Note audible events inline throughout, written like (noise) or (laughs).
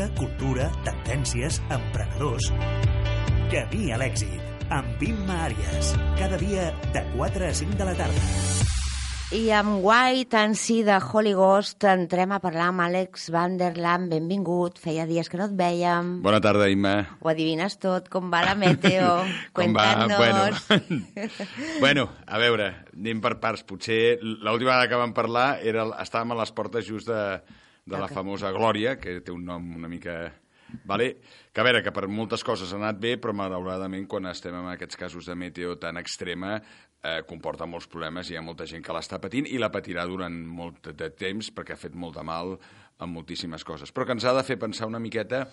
música, cultura, tendències, emprenedors... Camí a l'èxit, amb Imma Àries. Cada dia de 4 a 5 de la tarda. I amb White and See de Holy Ghost entrem a parlar amb Àlex Vanderland. Benvingut, feia dies que no et vèiem. Bona tarda, Imma. Ho adivines tot, com va la meteo? (laughs) Com va? Bueno, (laughs) bueno, a veure, anem per parts. Potser l'última vegada que vam parlar era, estàvem a les portes just de, de la famosa Glòria, que té un nom una mica... Vale? Que a veure, que per moltes coses ha anat bé, però malauradament quan estem en aquests casos de meteo tan extrema eh, comporta molts problemes i hi ha molta gent que l'està patint i la patirà durant molt de temps perquè ha fet molt de mal en moltíssimes coses. Però que ens ha de fer pensar una miqueta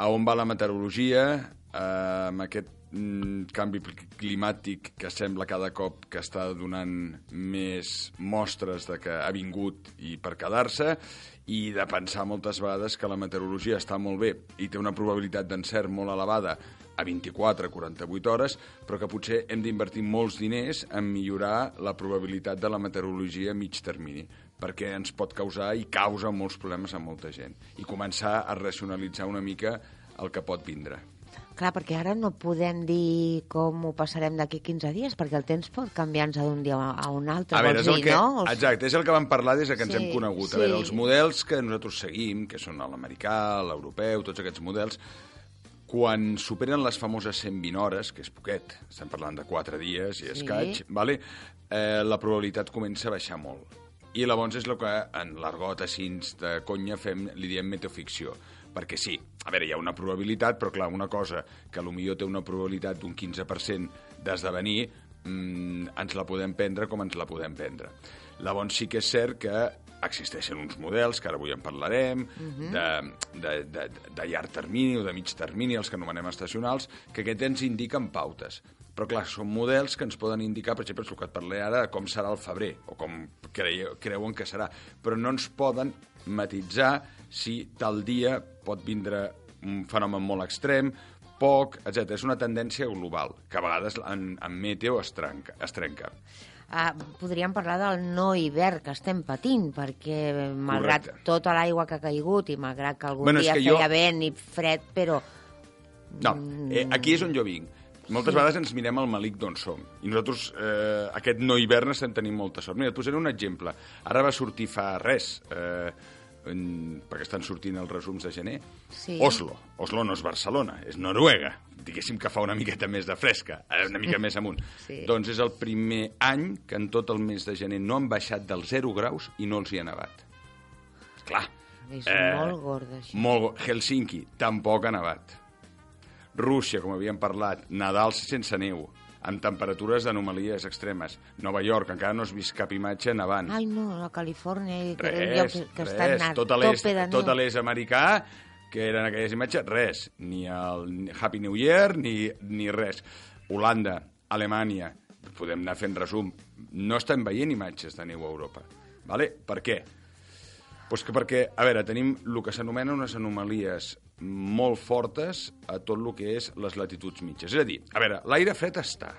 a on va la meteorologia, eh, amb aquest canvi pl- climàtic que sembla cada cop que està donant més mostres de que ha vingut i per quedar-se, i de pensar moltes vegades que la meteorologia està molt bé i té una probabilitat d'encert molt elevada a 24-48 hores, però que potser hem d'invertir molts diners en millorar la probabilitat de la meteorologia a mig termini perquè ens pot causar i causa molts problemes a molta gent. I començar a racionalitzar una mica el que pot vindre. Clar, perquè ara no podem dir com ho passarem d'aquí 15 dies, perquè el temps pot canviar-nos d'un dia a un altre, A veure, és el dir, que, no? Exacte, és el que vam parlar des de que ens Sí, hem conegut. sí. A veure, els models que nosaltres seguim, que són l'americà, l'europeu, tots aquests models, quan superen les famoses 120 hores, que és poquet, estem parlant de 4 dies i Sí. escaig, vale? eh, la probabilitat comença a baixar molt. I llavors és el que en l'argot així de conya fem, li diem meteoficció. Perquè sí, a veure, hi ha una probabilitat, però clar, una cosa que potser té una probabilitat d'un 15% d'esdevenir, mm, ens la podem prendre com ens la podem prendre. Llavors sí que és cert que existeixen uns models, que ara avui en parlarem, de, de, de, de llarg termini o de mig termini, els que anomenem estacionals, que aquests ens indiquen pautes. Però, clar, són models que ens poden indicar, per exemple, és el que et parlé ara, de com serà el febrer, o com creieu, creuen que serà. Però no ens poden matitzar si tal dia pot vindre un fenomen molt extrem, poc, etc. És una tendència global, que a vegades en, en meteo es trenca. Es trenca. Ah, podríem parlar del no hivern que estem patint, perquè malgrat Correcte. tota l'aigua que ha caigut i malgrat que algun Bueno, dia que jo- feia vent i fred, però No, eh, aquí és on jo vinc. Moltes vegades ens mirem al malic d'on som. I nosaltres, eh, aquest no hivern, estem tenint molta sort. Mira, et posaré un exemple. Ara va sortir fa res, eh, en, perquè estan sortint els resums de gener, Sí. Oslo. Oslo no és Barcelona, és Noruega. Diguéssim que fa una miqueta més de fresca, una mica més amunt. (laughs) Sí. Doncs és el primer any que en tot el mes de gener no han baixat dels 0 graus i no els hi ha nevat. Clar. és eh, molt gorda, això. Molt, Helsinki, tampoc ha nevat. Rússia, com havíem parlat, Nadal sense neu, amb temperatures d'anomalies extremes. Nova York, encara no has vist cap imatge nevant. Ai, no, a Califòrnia, que res, lloc que, que res. Tot a l'est tot a l'est americà, que eren aquelles imatges, res. Ni el Happy New Year, ni, ni res. Holanda, Alemanya, podem anar fent resum, no estem veient imatges de neu a Europa. Vale? Per què? Pues que perquè, a veure, tenim el que s'anomenen unes anomalies molt fortes a tot el que és les latituds mitges. És a dir, a veure, l'aire fred està.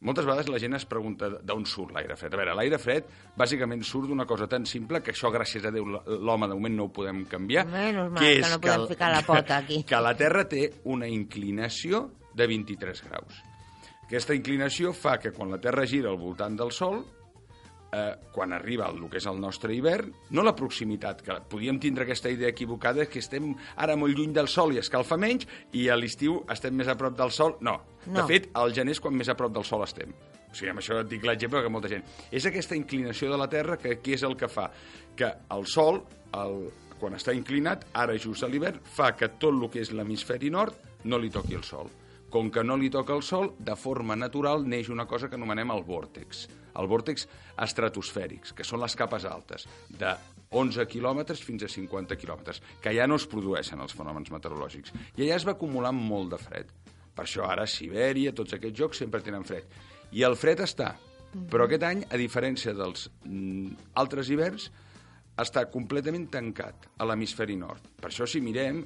Moltes vegades la gent es pregunta d'on surt l'aire fred. A veure, l'aire fred bàsicament surt d'una cosa tan simple que això, gràcies a Déu, l'home de moment no ho podem canviar. Menys mal, que no podem ficar la pota aquí. (laughs) Que la Terra té una inclinació de 23 graus. Aquesta inclinació fa que quan la Terra gira al voltant del Sol, eh, quan arriba el que és el nostre hivern, no la proximitat, que podíem tindre aquesta idea equivocada que estem ara molt lluny del Sol i escalfa menys, i a l'estiu estem més a prop del Sol. No. no. No. De fet, al gener és quan més a prop del Sol estem. O sigui, amb això et dic l'exemple que molta gent... És aquesta inclinació de la Terra que què és el que fa? Que el Sol, el, quan està inclinat, ara just a l'hivern, fa que tot el que és l'hemisferi nord no li toqui el Sol. Com que no li toca el Sol, de forma natural neix una cosa que anomenem el vòrtex. El vòrtex estratosfèrics, que són les capes altes, de 11 quilòmetres fins a 50 quilòmetres, que ja no es produeixen els fenòmens meteorològics. I allà es va acumulant molt de fred. Per això ara Sibèria, tots aquests jocs sempre tenen fred. I el fred està. Però aquest any, a diferència dels mm, altres hiverns, està completament tancat a l'hemisferi nord. Per això, si mirem,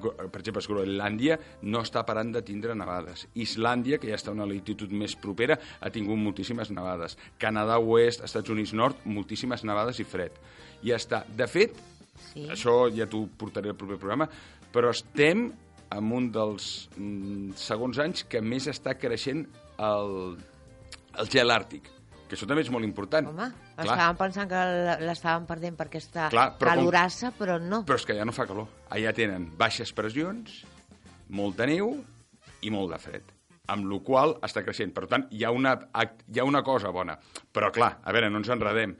per exemple, Groenlàndia no està parant de tindre nevades. Islàndia, que ja està a una latitud més propera, ha tingut moltíssimes nevades. Canadà oest, Estats Units nord, moltíssimes nevades i fred. I està. De fet, Sí. Això ja t'ho portaré al proper programa, però estem en un dels mm, segons anys que més està creixent el, el gel àrtic, que això també és molt important. Home, Clar, estàvem pensant que l'estàvem perdent per aquesta Clar, però com- calorassa, però no. però és que ja no fa calor. Allà tenen baixes pressions, molta neu i molt de fred amb la qual està creixent. Per tant, hi ha, una, hi ha una cosa bona. Però, clar, a veure, no ens enredem.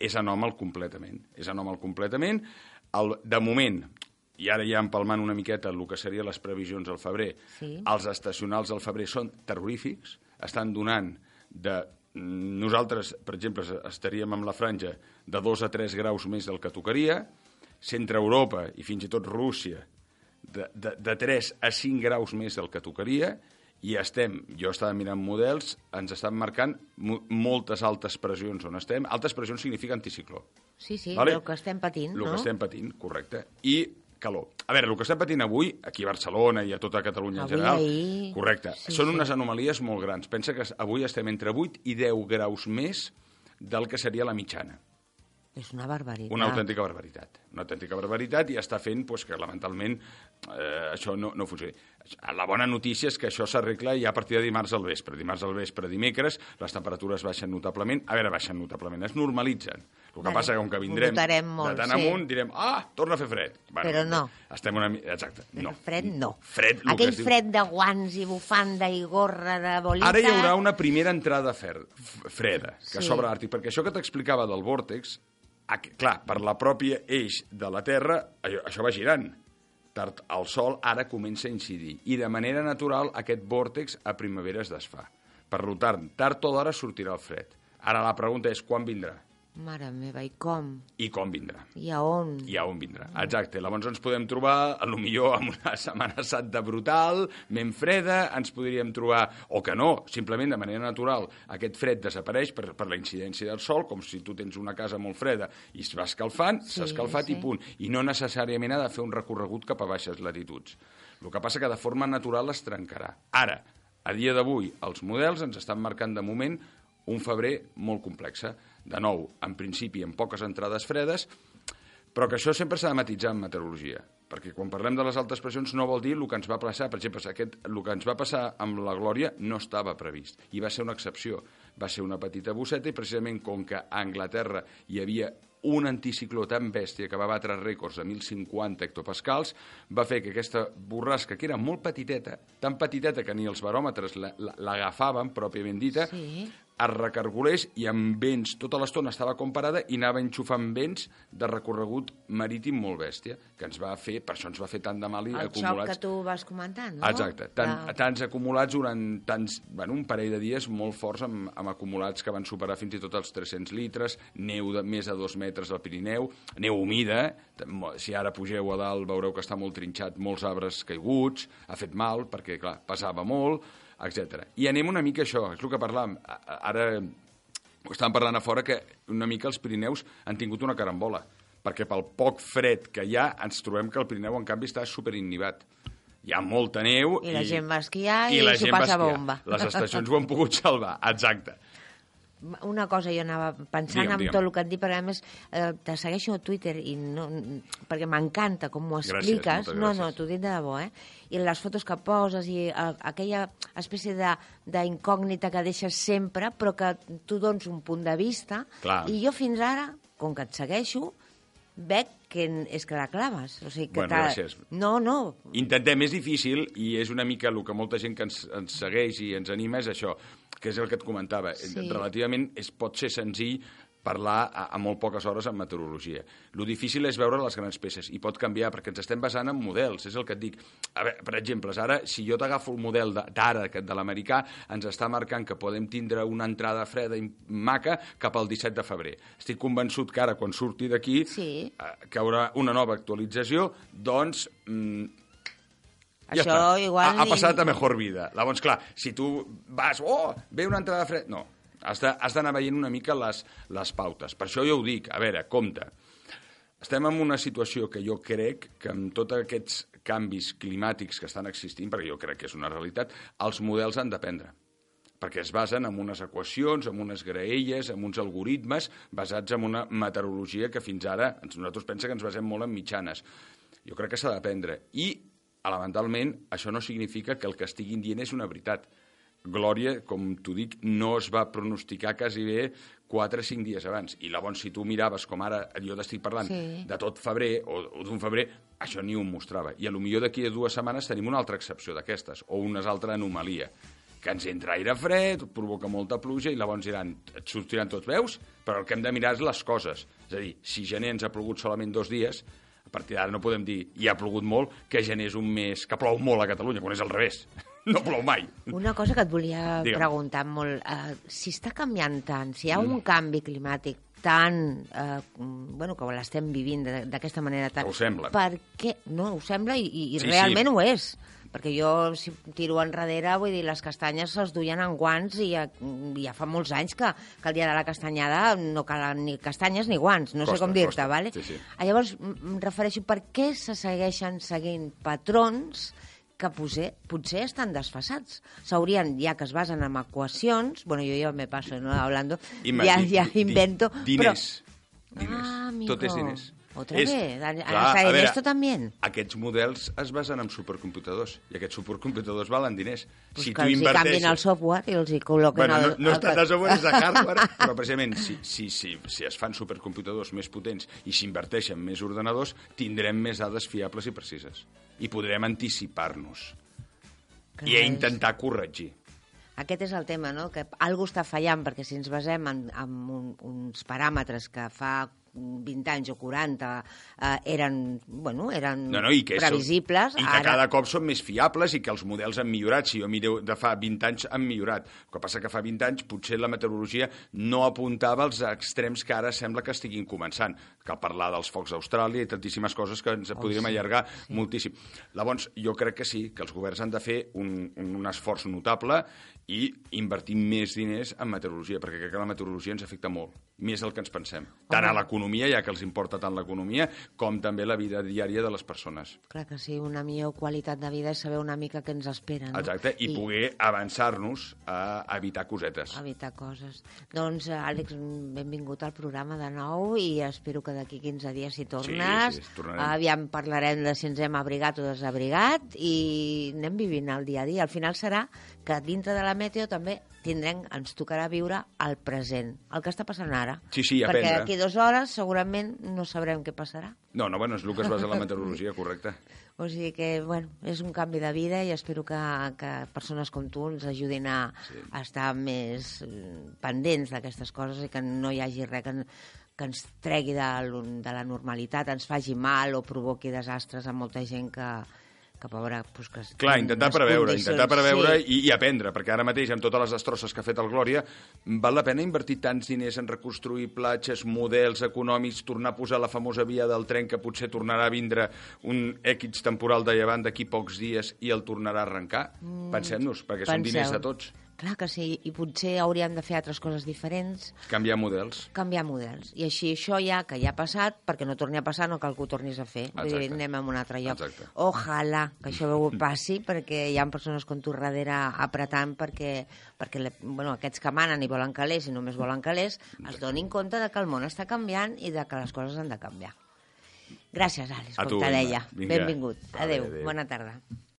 És anòmal completament. És anòmal completament. El, de moment, i ara ja empalmant una miqueta el que serien les previsions al febrer, Sí. els estacionals al febrer són terrorífics, estan donant de... Nosaltres, per exemple, estaríem amb la franja de 2 a 3 graus més del que tocaria, centre Europa i fins i tot Rússia de, de, de 3 a 5 graus més del que tocaria i estem, jo estava mirant models, ens estan marcant mo moltes altes pressions on estem. Altes pressions significa anticicló. Sí, sí, Vale. el que estem patint, El no? que estem patint, correcte. I calor. A veure, el que estem patint avui, aquí a Barcelona i a tota Catalunya Avui, en general, ahir, correcte, sí, són sí. unes anomalies molt grans. Pensa que avui estem entre 8 i 10 graus més del que seria la mitjana. És una barbaritat. Una autèntica barbaritat. Una autèntica barbaritat i està fent pues, que, lamentalment, eh, això no, no funcioni. La bona notícia és que això s'arregla ja a partir de dimarts al vespre. Dimarts al vespre, dimecres, les temperatures baixen notablement. A veure, baixen notablement, es normalitzen. El que passa que com que vindrem molt, de tant sí. amunt, direm, ah, torna a fer fred. Però no. Estem una Exacte, no. Fred, no. Fred, el que Aquell diu- fred de guants i bufanda i gorra de bolita... Ara hi haurà una primera entrada fer, freda, que Sí. s'obre l'Àrtic, perquè això que t'explicava del vòrtex, clar, per la pròpia eix de la Terra, això va girant. Tard, el Sol ara comença a incidir, i de manera natural aquest vòrtex a primavera es desfà. Per tant, tard o d'hora sortirà el fred. Ara la pregunta és quan vindrà Mare meva, i com? i com vindrà I a on? i a on vindrà. Exacte. Llavors ens podem trobar, a lo millor, amb una (laughs) setmana santa brutal, ben freda, ens podríem trobar, o que no, simplement de manera natural, aquest fred desapareix per, per la incidència del sol, com si tu tens una casa molt freda i es va escalfant, Sí, s'ha escalfat sí. i punt. I no necessàriament ha de fer un recorregut cap a baixes latituds. El que passa que de forma natural es trencarà. Ara, a dia d'avui, els models ens estan marcant de moment un febrer molt complex. De nou, en principi, amb poques entrades fredes, però que això sempre s'ha de matitzar en meteorologia, perquè quan parlem de les altes pressions no vol dir el que ens va passar. Per exemple, aquest, el que ens va passar amb la Glòria no estava previst, i va ser una excepció. Va ser una petita bosseta i precisament com que a Anglaterra hi havia un anticicló tan bèstia que va batre rècords de 1.050 hectopascals, va fer que aquesta borrasca, que era molt petiteta, tan petiteta que ni els baròmetres la- la- l'agafaven, pròpiament dita, Sí. Es recargolés i amb vents tota l'estona estava com parada i anava enxufant vents de recorregut marítim molt bèstia, que ens va fer, per això ens va fer tant de mal i El xoc acumulats... que tu vas comentant, no? Exacte, tant, De- tants acumulats durant tants, bueno, un parell de dies molt forts amb, amb acumulats que van superar fins i tot els 300 litres, neu de més de dos metres al Pirineu, neu humida, eh? si ara pugeu a dalt veureu que està molt trinxat, molts arbres caiguts, ha fet mal perquè, clar, passava molt, etc. I anem una mica a això, és el que parlàvem, ara ho estàvem parlant a fora que una mica els Pirineus han tingut una carambola, perquè pel poc fred que hi ha ens trobem que el Pirineu en canvi està superinnibat. Hi ha molta neu I la gent va esquiar i la s'ho gent passa bomba. Les estacions ho han pogut salvar, exacte. Una cosa jo anava pensant Digue'm, en digue'm. tot el que et dic, perquè a més eh, te segueixo a Twitter i no, perquè m'encanta com ho Gràcies, expliques. moltes no, gràcies. no, t'ho dic de debò, eh? I les fotos que poses i eh, aquella espècie de- d'incògnita que deixes sempre, però que tu dones un punt de vista. Clar. I jo fins ara, com que et segueixo, veig que és que la claves. O sigui, que Bueno, gràcies. No, no, Intentem, és difícil i és una mica el que molta gent que ens, ens segueix i ens anima és això, que és el que et comentava. Sí. Relativament és, pot ser senzill parlar a, a molt poques hores en meteorologia. Lo difícil és veure les grans peces i pot canviar perquè ens estem basant en models, és el que et dic. A veure, per exemple, ara, si jo t'agafo el model de- d'ara, aquest de l'americà, ens està marcant que podem tindre una entrada freda i maca cap al 17 de febrer. Estic convençut que ara, quan surti d'aquí, Sí. eh, que haurà una nova actualització, doncs mm, ja Això està. igual ha, ha passat a mejor vida. Llavors, clar, si tu vas, oh, ve una entrada fred... No, has d'anar veient una mica les, les pautes. Per això jo ho dic, a veure, compte. Estem en una situació que jo crec que amb tots aquests canvis climàtics que estan existint, perquè jo crec que és una realitat, els models han d'aprendre. perquè es basen en unes equacions, en unes graelles, en uns algoritmes basats en una meteorologia que fins ara nosaltres pensa que ens basem molt en mitjanes. Jo crec que s'ha d'aprendre. I, elementalment, això no significa que el que estiguin dient és una veritat. Glòria, com t'ho dic, no es va pronosticar quasi bé 4 o 5 dies abans. I llavors, si tu miraves, com ara jo t'estic parlant, Sí. de tot febrer o, o d'un febrer, això ni ho mostrava. I a lo millor d'aquí a dues setmanes tenim una altra excepció d'aquestes, o una altra anomalia que ens entra aire fred, provoca molta pluja i llavors diran, et sortiran tots veus, però el que hem de mirar és les coses. És a dir, si gener ens ha plogut solament dos dies, a partir d'ara no podem dir, i ha plogut molt, que gener és un mes que plou molt a Catalunya, quan és al revés. (laughs) No plou mai. Una cosa que et volia Digue'm. preguntar molt, eh, si està canviant tant, si hi ha un canvi climàtic tan, eh, bueno, que l'estem vivint d'aquesta manera tan... Ho sembla. Per què? No, ho sembla i, i Sí, realment sí. ho és. Perquè jo, si tiro enrere, vull dir, les castanyes se'ls duien en guants i ja, ja fa molts anys que, que el dia de la castanyada no calen ni castanyes ni guants, no sé Costa, com dir-te, vale? Sí, sí. Llavors, em refereixo per què se segueixen seguint patrons que potser, potser estan desfasats. S'haurien, ja que es basen en equacions, bueno, jo ja me passo no, hablando, Ima- ja, di- ja di- invento... Diners. Però... Diners. Ah, amigo. Tot és diners. Otra És- vez, a- clar, hasta a en veure, esto también. Aquests models es basen en supercomputadors, i aquests supercomputadors valen diners. Pues si que els hi canvin el software i els hi col·loquen... Bueno, no, el, no el de software, és de (laughs) hardware, però precisament si, si, si, si es fan supercomputadors més potents i s'inverteixen més ordenadors, tindrem més dades fiables i precises. I podrem anticipar-nos. I a intentar corregir. Aquest és el tema, no? Que algú està fallant, perquè si ens basem en, en un, uns paràmetres que fa 20 anys o 40 eh, eren, bueno, eren No, no, i que previsibles, Són, I que ara... cada cop són més fiables i que els models han millorat. Si jo miro de fa 20 anys, han millorat. El que passa que fa 20 anys potser la meteorologia no apuntava als extrems que ara sembla que estiguin començant. Cal parlar dels focs d'Austràlia i tantíssimes coses que ens Oh, podríem sí, allargar moltíssim. Llavors, jo crec que sí, que els governs han de fer un, un, un esforç notable i invertir més diners en meteorologia, perquè crec que la meteorologia ens afecta molt, més del que ens pensem. Tant a l'economia, ja que els importa tant l'economia, com també la vida diària de les persones. Clar que sí, una millor qualitat de vida és saber una mica què ens espera, no? Exacte, i, I poder avançar-nos a evitar cosetes. evitar coses. Doncs, eh, Àlex, benvingut al programa de nou i espero que d'aquí 15 dies hi tornes. Sí, sí, tornarem. Aviam parlarem de si ens hem abrigat o desabrigat i anem vivint el dia a dia. Al final serà que dintre de la meteo també tindrem, ens tocarà viure el present, el que està passant ara. Sí, sí, Perquè aprendre. d'aquí dues hores segurament no sabrem què passarà. No, no, bueno, és el que es basa en la meteorologia, correcte. (laughs) O sigui que, bueno, és un canvi de vida i espero que, que persones com tu ens ajudin a, Sí. a estar més eh, pendents d'aquestes coses i que no hi hagi res que, que ens tregui de, de la normalitat, ens faci mal o provoqui desastres a molta gent que, que pobra... Pues, que Clar, intentar preveure, intentar preveure sí. i, i aprendre, perquè ara mateix, amb totes les destrosses que ha fet el Glòria, val la pena invertir tants diners en reconstruir platges, models econòmics, tornar a posar la famosa via del tren que potser tornarà a vindre un èquits temporal de llevant d'aquí pocs dies i el tornarà a arrencar? Pensem-nos, perquè són diners Penseu. de tots. Clar que sí, i potser hauríem de fer altres coses diferents, Canviar models. canviar models. I així això ja, que ja ha passat, perquè no torni a passar, no cal que ho tornis a fer. Vull dir, Exacte. anem a un altre lloc. Exacte. Ojalà que això ho (laughs) passi, perquè hi ha persones com tu darrere apretant perquè, perquè le- bueno, aquests que manen i volen calés i només volen calés, es donin compte de que el món està canviant i de que les coses han de canviar. Gràcies, Àlex, A com te deia. Vinga. Benvingut. Adéu. adéu. Bona tarda.